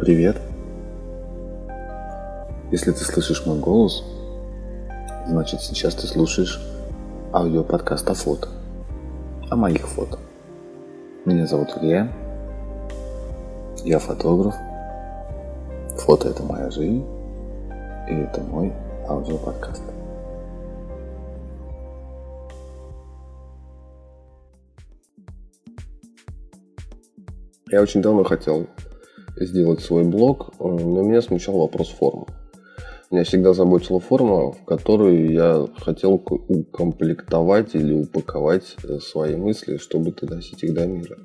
Привет. Если ты слышишь мой голос, значит сейчас ты слушаешь аудиоподкаст о фото. О моих фото. Меня зовут Илья. Я фотограф. Фото это моя жизнь. И это мой аудиоподкаст. Я очень давно хотел сделать свой блог, э, но меня смущал вопрос формы. Меня всегда заботила форма, в которую я хотел укомплектовать или упаковать э, свои мысли, чтобы доносить их до мира.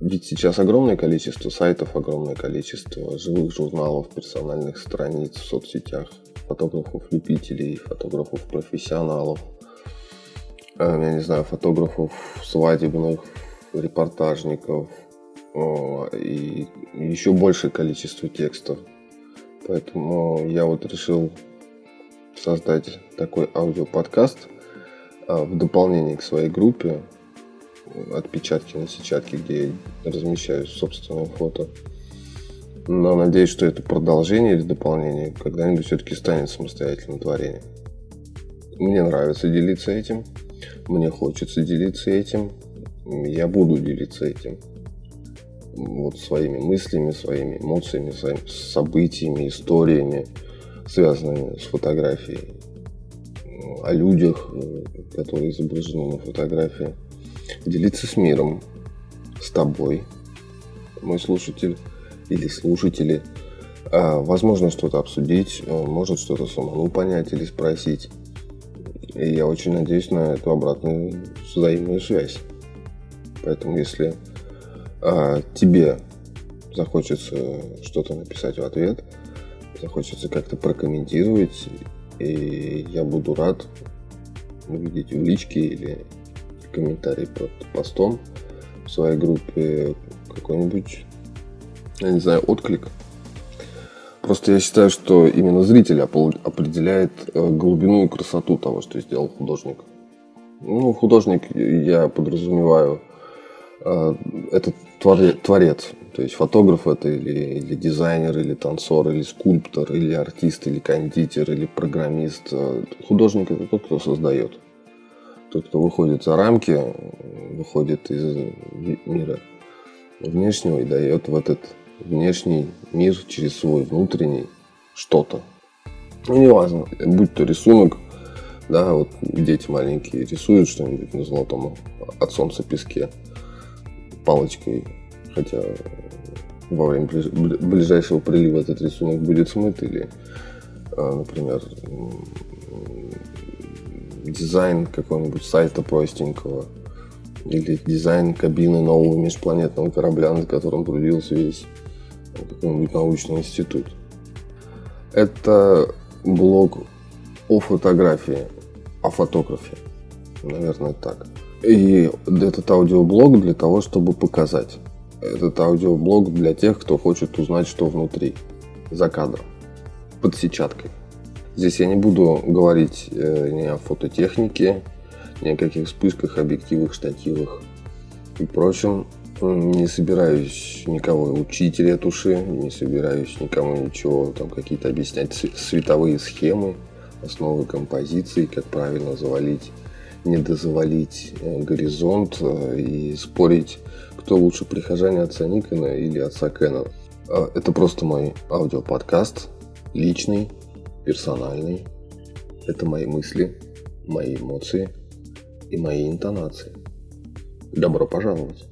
Ведь сейчас огромное количество сайтов, огромное количество живых журналов, персональных страниц в соцсетях, фотографов-любителей, фотографов-профессионалов, э, я не знаю, фотографов свадебных, репортажников, и еще большее количество текстов. Поэтому я вот решил создать такой аудиоподкаст а, в дополнение к своей группе отпечатки на сетчатке, где я размещаю собственное фото. Но надеюсь, что это продолжение или дополнение когда-нибудь все-таки станет самостоятельным творением. Мне нравится делиться этим, мне хочется делиться этим, я буду делиться этим вот своими мыслями, своими эмоциями, своими событиями, историями, связанными с фотографией, о людях, э, которые изображены на фотографии, делиться с миром, с тобой, мой слушатель или слушатели, а, возможно, что-то обсудить, э, может что-то самому понять или спросить. И я очень надеюсь на эту обратную взаимную связь. Поэтому, если а тебе захочется что-то написать в ответ, захочется как-то прокомментировать, и я буду рад увидеть в личке или комментарии под постом в своей группе какой-нибудь, я не знаю, отклик. Просто я считаю, что именно зритель определяет э, глубину и красоту того, что сделал художник. Ну, художник я подразумеваю э, этот творец. То есть фотограф это или, или дизайнер, или танцор, или скульптор, или артист, или кондитер, или программист. Художник это тот, кто создает. Тот, кто выходит за рамки, выходит из мира внешнего и дает в этот внешний мир через свой внутренний что-то. Ну, неважно, будь то рисунок, да, вот дети маленькие рисуют что-нибудь на золотом от солнца песке палочкой, хотя во время ближайшего прилива этот рисунок будет смыт, или, а, например, дизайн какого-нибудь сайта простенького, или дизайн кабины нового межпланетного корабля, над которым трудился весь какой-нибудь научный институт. Это блог о фотографии, о фотографии. Наверное, так. И этот аудиоблог для того, чтобы показать. Этот аудиоблог для тех, кто хочет узнать, что внутри, за кадром, под сетчаткой. Здесь я не буду говорить э, ни о фототехнике, ни о каких вспышках, объективах, штативах и прочем. Не собираюсь никого учить ретуши, не собираюсь никому ничего, там какие-то объяснять световые схемы, основы композиции, как правильно завалить не дозволить э, горизонт э, и спорить, кто лучше прихожане отца Никона или отца Кеннона. А, это просто мой аудиоподкаст, личный, персональный. Это мои мысли, мои эмоции и мои интонации. Добро пожаловать!